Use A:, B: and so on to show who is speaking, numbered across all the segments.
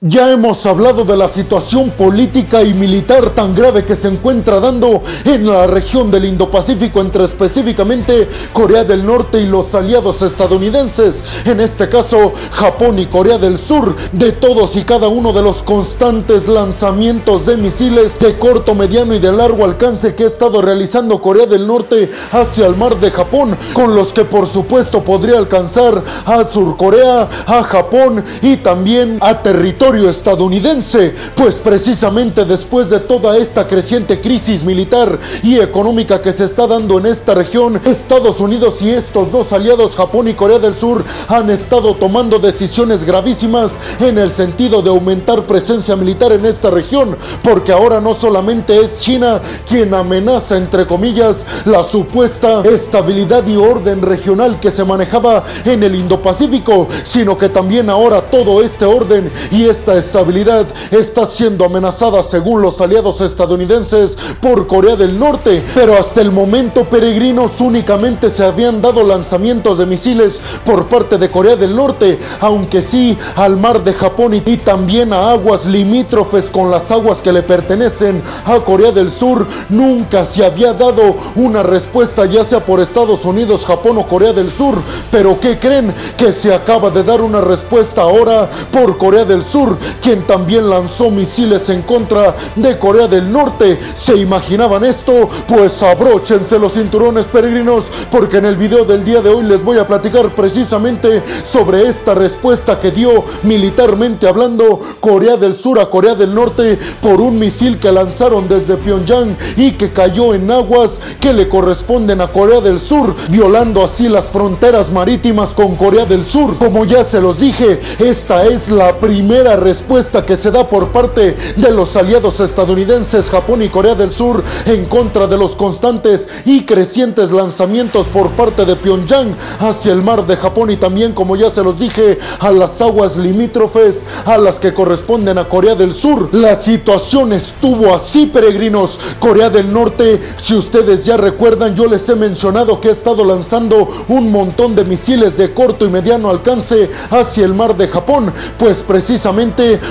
A: Ya hemos hablado de la situación política y militar tan grave que se encuentra dando en la región del Indo-Pacífico entre específicamente Corea del Norte y los aliados estadounidenses, en este caso Japón y Corea del Sur, de todos y cada uno de los constantes lanzamientos de misiles de corto, mediano y de largo alcance que ha estado realizando Corea del Norte hacia el mar de Japón, con los que por supuesto podría alcanzar a Sur Corea, a Japón y también a territorio estadounidense, pues precisamente después de toda esta creciente crisis militar y económica que se está dando en esta región, Estados Unidos y estos dos aliados, Japón y Corea del Sur, han estado tomando decisiones gravísimas en el sentido de aumentar presencia militar en esta región, porque ahora no solamente es China quien amenaza, entre comillas, la supuesta estabilidad y orden regional que se manejaba en el Indo-Pacífico, sino que también ahora todo este orden y este esta estabilidad está siendo amenazada según los aliados estadounidenses por Corea del Norte, pero hasta el momento peregrinos únicamente se habían dado lanzamientos de misiles por parte de Corea del Norte, aunque sí al mar de Japón y, también a aguas limítrofes con las aguas que le pertenecen a Corea del Sur, nunca se había dado una respuesta ya sea por Estados Unidos, Japón o Corea del Sur, pero ¿qué creen? Que se acaba de dar una respuesta ahora por Corea del Sur quien también lanzó misiles en contra de Corea del Norte. ¿Se imaginaban esto? Pues abróchense los cinturones peregrinos, porque en el video del día de hoy les voy a platicar precisamente sobre esta respuesta que dio militarmente hablando Corea del Sur a Corea del Norte por un misil que lanzaron desde Pyongyang y que cayó en aguas que le corresponden a Corea del Sur, violando así las fronteras marítimas con Corea del Sur. Como ya se los dije, esta es la primera respuesta que se da por parte de los aliados estadounidenses Japón y Corea del Sur en contra de los constantes y crecientes lanzamientos por parte de Pyongyang hacia el mar de Japón y también, como ya se los dije, a las aguas limítrofes a las que corresponden a Corea del Sur. La situación estuvo así, peregrinos. Corea del Norte, si ustedes ya recuerdan, yo les he mencionado que ha estado lanzando un montón de misiles de corto y mediano alcance hacia el mar de Japón, pues precisamente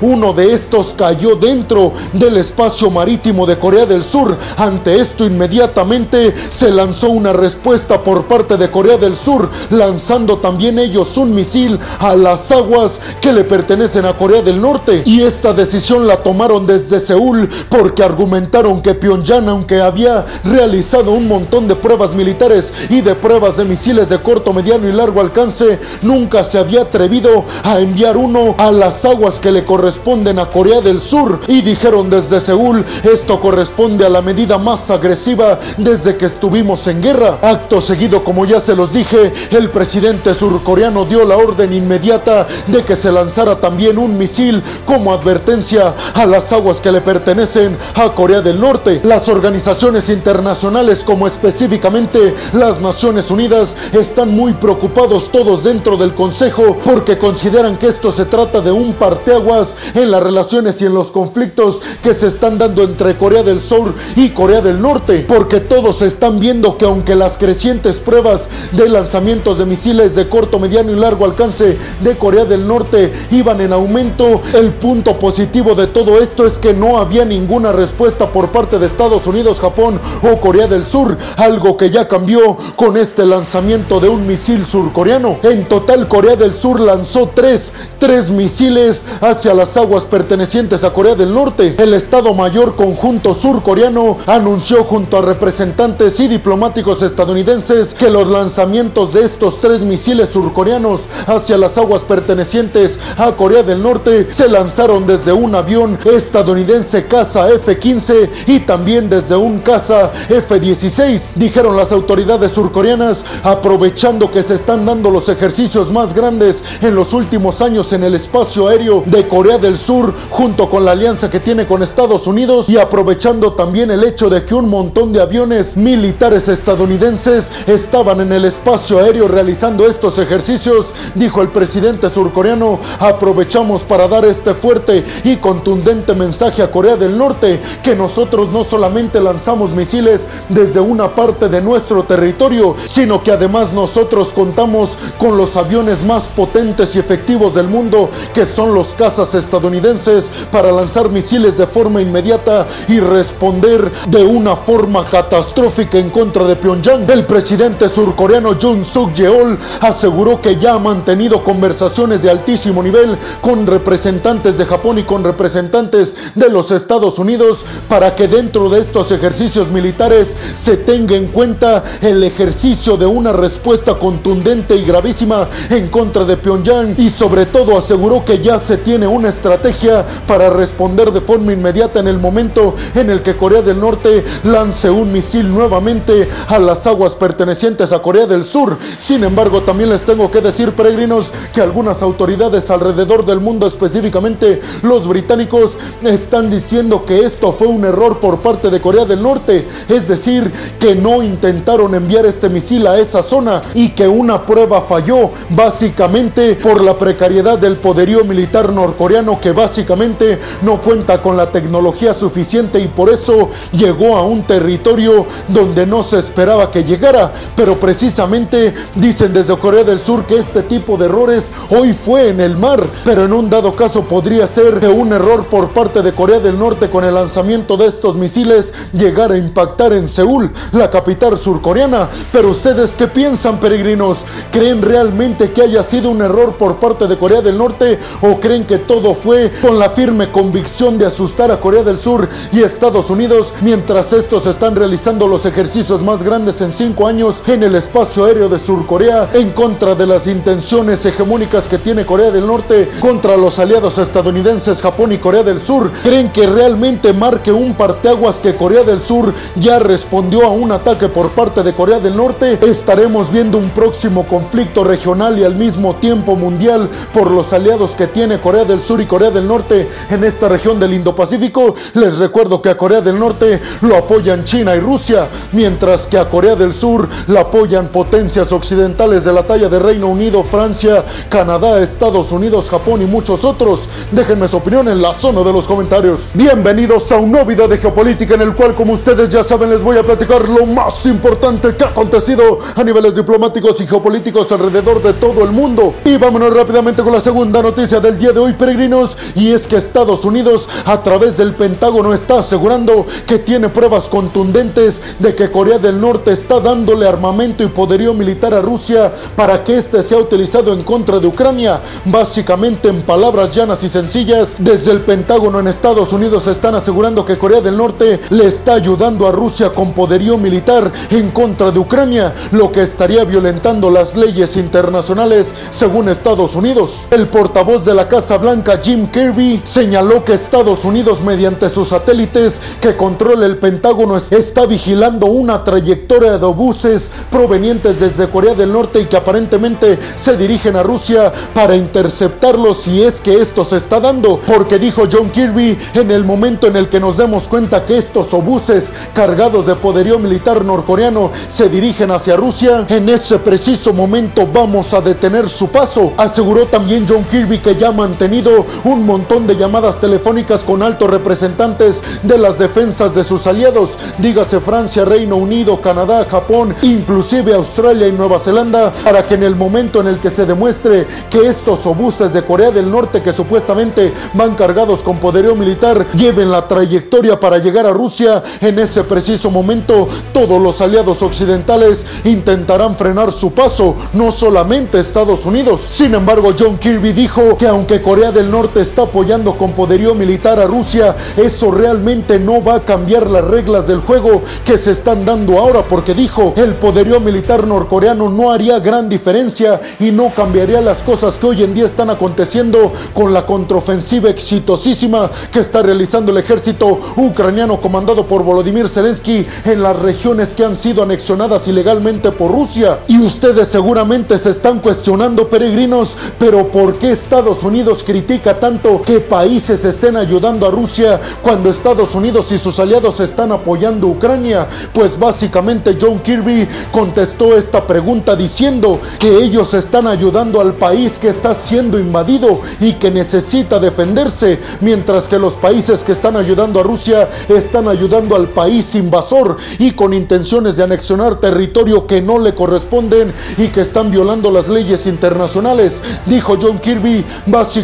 A: uno de estos cayó dentro del espacio marítimo de Corea del Sur. Ante esto inmediatamente se lanzó una respuesta por parte de Corea del Sur, lanzando también ellos un misil a las aguas que le pertenecen a Corea del Norte. Y esta decisión la tomaron desde Seúl porque argumentaron que Pyongyang, aunque había realizado un montón de pruebas militares y de pruebas de misiles de corto, mediano y largo alcance, nunca se había atrevido a enviar uno a las aguas que le corresponden a Corea del Sur y dijeron desde Seúl, esto corresponde a la medida más agresiva desde que estuvimos en guerra. Acto seguido, como ya se los dije, el presidente surcoreano dio la orden inmediata de que se lanzara también un misil como advertencia a las aguas que le pertenecen a Corea del Norte. Las organizaciones internacionales, como específicamente las Naciones Unidas, están muy preocupados todos dentro del Consejo porque consideran que esto se trata de un partido aguas en las relaciones y en los conflictos que se están dando entre Corea del Sur y Corea del Norte, porque todos están viendo que aunque las crecientes pruebas de lanzamientos de misiles de corto, mediano y largo alcance de Corea del Norte iban en aumento, el punto positivo de todo esto es que no había ninguna respuesta por parte de Estados Unidos, Japón o Corea del Sur, algo que ya cambió con este lanzamiento de un misil surcoreano. En total, Corea del Sur lanzó tres, tres misiles hacia las aguas pertenecientes a Corea del Norte. El Estado Mayor Conjunto Surcoreano anunció junto a representantes y diplomáticos estadounidenses que los lanzamientos de estos tres misiles surcoreanos hacia las aguas pertenecientes a Corea del Norte se lanzaron desde un avión estadounidense caza F-15 y también desde un caza F-16, dijeron las autoridades surcoreanas, aprovechando que se están dando los ejercicios más grandes en los últimos años en el espacio aéreo de Corea del Sur junto con la alianza que tiene con Estados Unidos y aprovechando también el hecho de que un montón de aviones militares estadounidenses estaban en el espacio aéreo realizando estos ejercicios, dijo el presidente surcoreano, aprovechamos para dar este fuerte y contundente mensaje a Corea del Norte que nosotros no solamente lanzamos misiles desde una parte de nuestro territorio, sino que además nosotros contamos con los aviones más potentes y efectivos del mundo que son los los estadounidenses para lanzar misiles de forma inmediata y responder de una forma catastrófica en contra de Pyongyang. El presidente surcoreano Jun Suk Yeol aseguró que ya ha mantenido conversaciones de altísimo nivel con representantes de Japón y con representantes de los Estados Unidos para que dentro de estos ejercicios militares se tenga en cuenta el ejercicio de una respuesta contundente y gravísima en contra de Pyongyang y sobre todo aseguró que ya se tiene una estrategia para responder de forma inmediata en el momento en el que Corea del Norte lance un misil nuevamente a las aguas pertenecientes a Corea del Sur. Sin embargo, también les tengo que decir, peregrinos, que algunas autoridades alrededor del mundo, específicamente los británicos, están diciendo que esto fue un error por parte de Corea del Norte. Es decir, que no intentaron enviar este misil a esa zona y que una prueba falló, básicamente por la precariedad del poderío militar norcoreano que básicamente no cuenta con la tecnología suficiente y por eso llegó a un territorio donde no se esperaba que llegara. Pero precisamente dicen desde Corea del Sur que este tipo de errores hoy fue en el mar, pero en un dado caso podría ser que un error por parte de Corea del Norte con el lanzamiento de estos misiles llegara a impactar en Seúl, la capital surcoreana. Pero ustedes qué piensan, peregrinos? ¿Creen realmente que haya sido un error por parte de Corea del Norte o creen que todo fue con la firme convicción de asustar a Corea del Sur y Estados Unidos mientras estos están realizando los ejercicios más grandes en cinco años en el espacio aéreo de Surcorea en contra de las intenciones hegemónicas que tiene Corea del Norte contra los aliados estadounidenses Japón y Corea del Sur? ¿Creen que realmente marque un parteaguas que Corea del Sur ya respondió a un ataque por parte de Corea del Norte? Estaremos viendo un próximo conflicto regional y al mismo tiempo mundial por los aliados que tiene Corea del Sur y Corea del Norte en esta región del Indo-Pacífico. Les recuerdo que a Corea del Norte lo apoyan China y Rusia, mientras que a Corea del Sur la apoyan potencias occidentales de la talla de Reino Unido, Francia, Canadá, Estados Unidos, Japón y muchos otros. Déjenme su opinión en la zona de los comentarios. Bienvenidos a un nuevo video de geopolítica en el cual, como ustedes ya saben, les voy a platicar lo más importante que ha acontecido a niveles diplomáticos y geopolíticos alrededor de todo el mundo. Y vámonos rápidamente con la segunda noticia del día de hoy, peregrinos, y es que Estados Unidos, a través del Pentágono, está asegurando que tiene pruebas contundentes de que Corea del Norte está dándole armamento y poderío militar a Rusia para que éste sea utilizado en contra de Ucrania. Básicamente, en palabras llanas y sencillas, desde el Pentágono en Estados Unidos están asegurando que Corea del Norte le está ayudando a Rusia con poderío militar en contra de Ucrania, lo que estaría violentando las leyes internacionales según Estados Unidos. El portavoz de la Casa Blanca, Jim Kirby, señaló que Estados Unidos, mediante sus satélites que controla el Pentágono, está vigilando una trayectoria de obuses provenientes desde Corea del Norte y que aparentemente se dirigen a Rusia para interceptarlos si es que esto se está dando, porque dijo John Kirby, en el momento en el que nos demos cuenta que estos obuses cargados de poderío militar norcoreano se dirigen hacia Rusia, en ese preciso momento vamos a detener su paso. Aseguró también John Kirby que ha mantenido un montón de llamadas telefónicas con altos representantes de las defensas de sus aliados, dígase Francia, Reino Unido, Canadá, Japón, inclusive Australia y Nueva Zelanda, para que en el momento en el que se demuestre que estos obuses de Corea del Norte que supuestamente van cargados con poderío militar lleven la trayectoria para llegar a Rusia, en ese preciso momento todos los aliados occidentales intentarán frenar su paso, no solamente Estados Unidos. Sin embargo, John Kirby dijo que aunque Corea del Norte está apoyando con poderío militar a Rusia, eso realmente no va a cambiar las reglas del juego que se están dando ahora, porque dijo, el poderío militar norcoreano no haría gran diferencia y no cambiaría las cosas que hoy en día están aconteciendo con la contraofensiva exitosísima que está realizando el ejército ucraniano comandado por Volodymyr Zelensky en las regiones que han sido anexionadas ilegalmente por Rusia. Y ustedes seguramente se están cuestionando, peregrinos, pero ¿por qué Estados Critica tanto que países estén ayudando a Rusia cuando Estados Unidos y sus aliados están apoyando a Ucrania? Pues básicamente John Kirby contestó esta pregunta diciendo que ellos están ayudando al país que está siendo invadido y que necesita defenderse, mientras que los países que están ayudando a Rusia están ayudando al país invasor y con intenciones de anexionar territorio que no le corresponden y que están violando las leyes internacionales, dijo John Kirby. Básicamente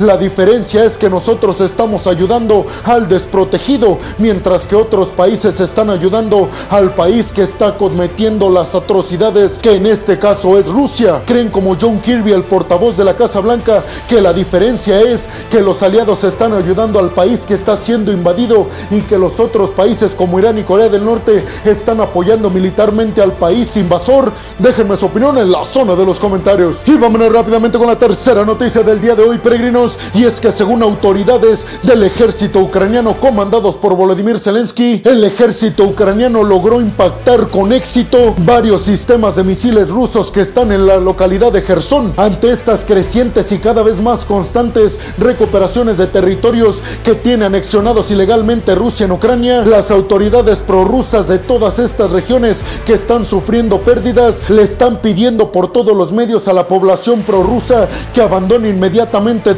A: La diferencia es que nosotros estamos ayudando al desprotegido, mientras que otros países están ayudando al país que está cometiendo las atrocidades, que en este caso es Rusia. Creen como John Kirby, el portavoz de la Casa Blanca, que la diferencia es que los aliados están ayudando al país que está siendo invadido y que los otros países como Irán y Corea del Norte están apoyando militarmente al país invasor. Déjenme su opinión en la zona de los comentarios. Y vámonos rápidamente con la tercera noticia del día de hoy, peregrinos, y es que según autoridades del ejército ucraniano comandados por Volodymyr Zelensky, el ejército ucraniano logró impactar con éxito varios sistemas de misiles rusos que están en la localidad de Gerson. Ante estas crecientes y cada vez más constantes recuperaciones de territorios que tiene anexionados ilegalmente Rusia en Ucrania, las autoridades prorrusas de todas estas regiones que están sufriendo pérdidas le están pidiendo por todos los medios a la población prorrusa que abandone inmediatamente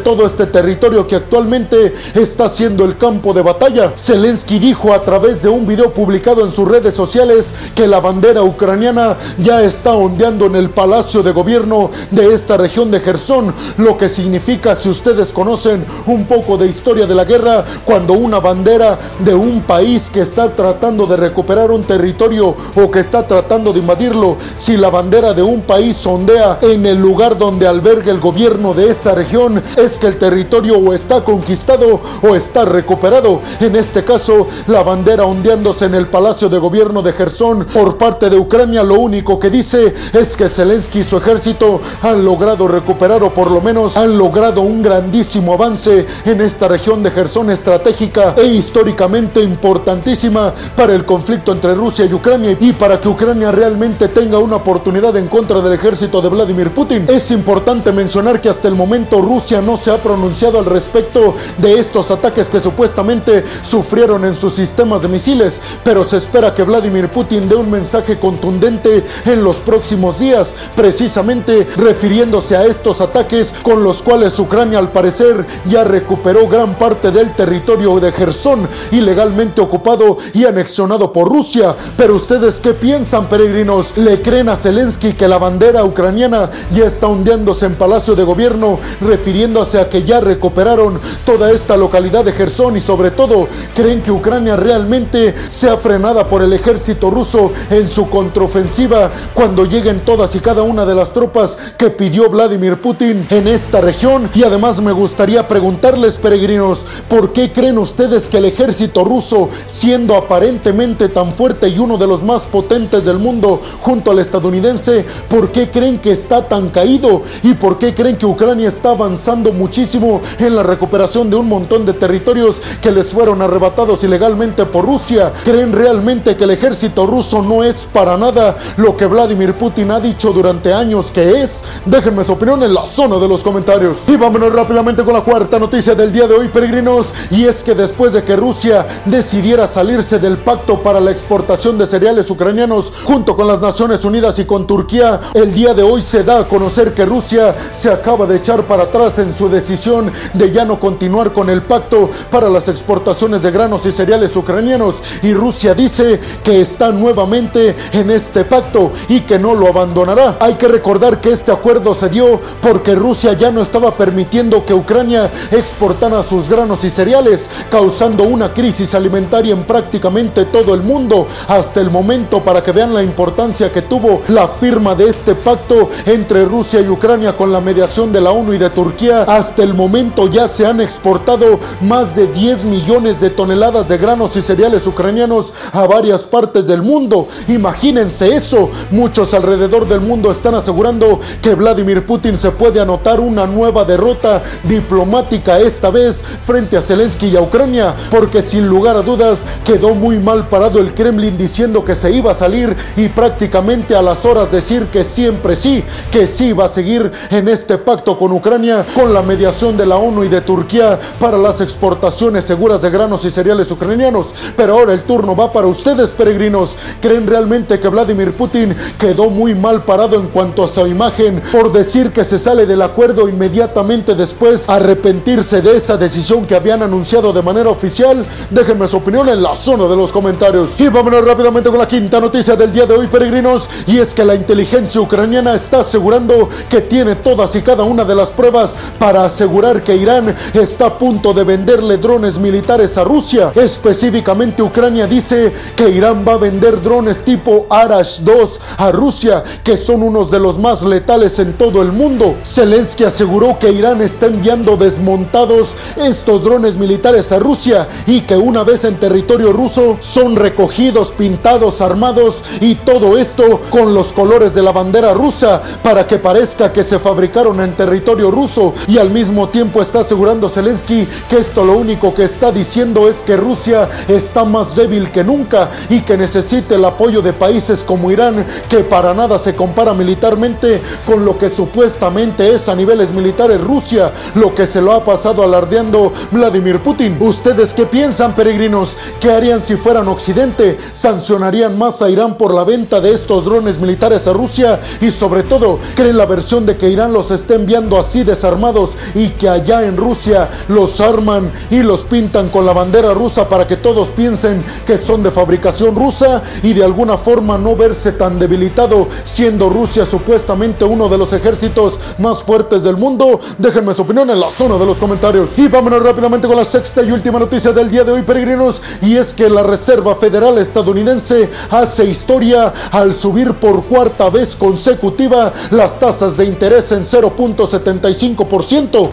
A: todo este territorio que actualmente está siendo el campo de batalla. Zelensky dijo a través de un video publicado en sus redes sociales que la bandera ucraniana ya está ondeando en el palacio de gobierno de esta región de Gerson, lo que significa, si ustedes conocen un poco de historia de la guerra, cuando una bandera de un país que está tratando de recuperar un territorio o que está tratando de invadirlo, si la bandera de un país ondea en el lugar donde alberga el gobierno de esa región, es que el territorio o está conquistado o está recuperado. En este caso, la bandera ondeándose en el palacio de gobierno de Gerson por parte de Ucrania, lo único que dice es que Zelensky y su ejército han logrado recuperar o por lo menos han logrado un grandísimo avance en esta región de Gerson estratégica e históricamente importantísima para el conflicto entre Rusia y Ucrania y para que Ucrania realmente tenga una oportunidad en contra del ejército de Vladimir Putin. Es importante mencionar que hasta el momento Rusia no se ha pronunciado al respecto de estos ataques que supuestamente sufrieron en sus sistemas de misiles, pero se espera que Vladimir Putin dé un mensaje contundente en los próximos días, precisamente refiriéndose a estos ataques con los cuales Ucrania al parecer ya recuperó gran parte del territorio de Gerson, ilegalmente ocupado y anexionado por Rusia. Pero ustedes qué piensan, peregrinos? ¿Le creen a Zelensky que la bandera ucraniana ya está hundiéndose en Palacio de Gobierno, refiriéndose a que ya recuperaron toda esta localidad de Gerson y sobre todo creen que Ucrania realmente sea frenada por el ejército ruso en su contraofensiva cuando lleguen todas y cada una de las tropas que pidió Vladimir Putin en esta región? Y además me gustaría preguntarles, peregrinos, ¿por qué creen ustedes que el ejército ruso, siendo aparentemente tan fuerte y uno de los más potentes del mundo junto al estadounidense, ¿por qué creen que está tan caído? ¿Y por qué creen que Ucrania está avanzando muchísimo en la recuperación de un montón de territorios que les fueron arrebatados ilegalmente por Rusia? ¿Creen realmente que el ejército ruso no es para nada lo que Vladimir Putin ha dicho durante años que es? Déjenme su opinión en la zona de los comentarios. Y vámonos rápidamente con la cuarta noticia del día de hoy, peregrinos, y es que después de que Rusia decidiera salirse del pacto para la exportación de cereales ucranianos junto con las Naciones Unidas y con Turquía, el día de hoy se da a conocer que Rusia se acaba de echar para atrás en su decisión de ya no continuar con el pacto para las exportaciones de granos y cereales ucranianos y Rusia dice que está nuevamente en este pacto y que no lo abandonará. Hay que recordar que este acuerdo se dio porque Rusia ya no estaba permitiendo que Ucrania exportara sus granos y cereales, causando una crisis alimentaria en prácticamente todo el mundo. Hasta el momento, para que vean la importancia que tuvo la firma de este pacto entre Rusia y Ucrania con la mediación de la ONU y de Turquía, hasta el momento ya se han exportado más de 10 millones de toneladas de granos y cereales ucranianos a varias partes del mundo. Imagínense eso. Muchos alrededor del mundo están asegurando que Vladimir Putin se puede anotar una nueva derrota diplomática esta vez frente a Zelensky y a Ucrania, porque sin lugar a dudas quedó muy mal parado el Kremlin diciendo que se iba a salir y prácticamente a las horas decir que siempre sí, que sí va a seguir en este pacto con Ucrania con la mediación de la ONU y de Turquía para las exportaciones seguras de granos y cereales ucranianos. Pero ahora el turno va para ustedes, peregrinos. ¿Creen realmente que Vladimir Putin quedó muy mal parado en cuanto a su imagen por decir que se sale del acuerdo inmediatamente después arrepentirse de esa decisión que habían anunciado de manera oficial? Déjenme su opinión en la zona de los comentarios. Y vámonos rápidamente con la quinta noticia del día de hoy, peregrinos. Y es que la inteligencia ucraniana está asegurando que tiene todas y cada una de las pruebas pruebas para asegurar que Irán está a punto de venderle drones militares a Rusia. Específicamente Ucrania dice que Irán va a vender drones tipo Arash 2 a Rusia, que son unos de los más letales en todo el mundo. Zelensky aseguró que Irán está enviando desmontados estos drones militares a Rusia y que una vez en territorio ruso son recogidos, pintados, armados y todo esto con los colores de la bandera rusa para que parezca que se fabricaron en territorio ruso y al mismo tiempo está asegurando Zelensky que esto lo único que está diciendo es que Rusia está más débil que nunca y que necesita el apoyo de países como Irán que para nada se compara militarmente con lo que supuestamente es a niveles militares Rusia, lo que se lo ha pasado alardeando Vladimir Putin. ¿Ustedes qué piensan, peregrinos? ¿Qué harían si fueran Occidente? ¿Sancionarían más a Irán por la venta de estos drones militares a Rusia? Y sobre todo, ¿creen la versión de que Irán los esté enviando así desarmados y que allá en Rusia los arman y los pintan con la bandera rusa para que todos piensen que son de fabricación rusa y de alguna forma no verse tan debilitado siendo Rusia supuestamente uno de los ejércitos más fuertes del mundo? Déjenme su opinión en la zona de los comentarios. Y vámonos rápidamente con la sexta y última noticia del día de hoy, peregrinos, y es que la Reserva Federal estadounidense hace historia al subir por cuarta vez consecutiva las tasas de interés en 0.75%.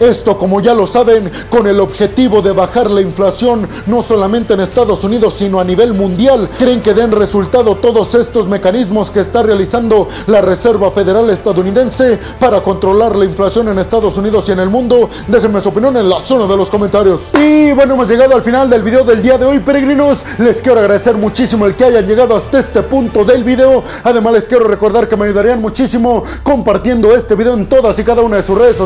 A: Esto, como ya lo saben, con el objetivo de bajar la inflación no solamente en Estados Unidos, sino a nivel mundial. ¿Creen que den resultado todos estos mecanismos que está realizando la Reserva Federal estadounidense para controlar la inflación en Estados Unidos y en el mundo? Déjenme su opinión en la zona de los comentarios. Y bueno, hemos llegado al final del video del día de hoy, peregrinos. Les quiero agradecer muchísimo el que hayan llegado hasta este punto del video. Además, les quiero recordar que me ayudarían muchísimo compartiendo este video en todas y cada una de sus redes sociales,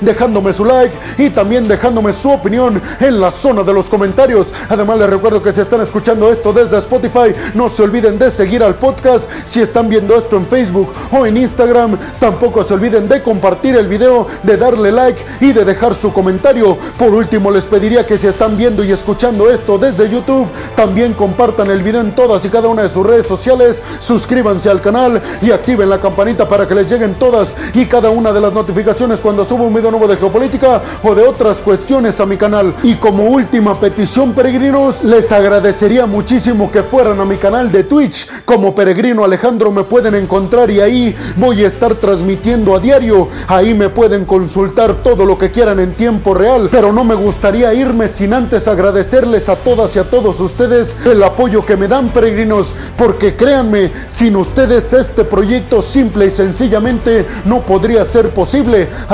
A: dejándome su like y también dejándome su opinión en la zona de los comentarios. Además, les recuerdo que si están escuchando esto desde Spotify, no se olviden de seguir al podcast. Si están viendo esto en Facebook o en Instagram, tampoco se olviden de compartir el video, de darle like y de dejar su comentario. Por último, les pediría que si están viendo y escuchando esto desde YouTube, también compartan el video en todas y cada una de sus redes sociales, suscríbanse al canal y activen la campanita para que les lleguen todas y cada una de las notificaciones cuando subo un video nuevo de geopolítica o de otras cuestiones a mi canal. Y como última petición, peregrinos, les agradecería muchísimo que fueran a mi canal de Twitch. Como peregrino Alejandro me pueden encontrar y ahí voy a estar transmitiendo a diario. Ahí me pueden consultar todo lo que quieran en tiempo real. Pero no me gustaría irme sin antes agradecerles a todas y a todos ustedes el apoyo que me dan, peregrinos. Porque créanme, sin ustedes este proyecto simple y sencillamente no podría ser posible.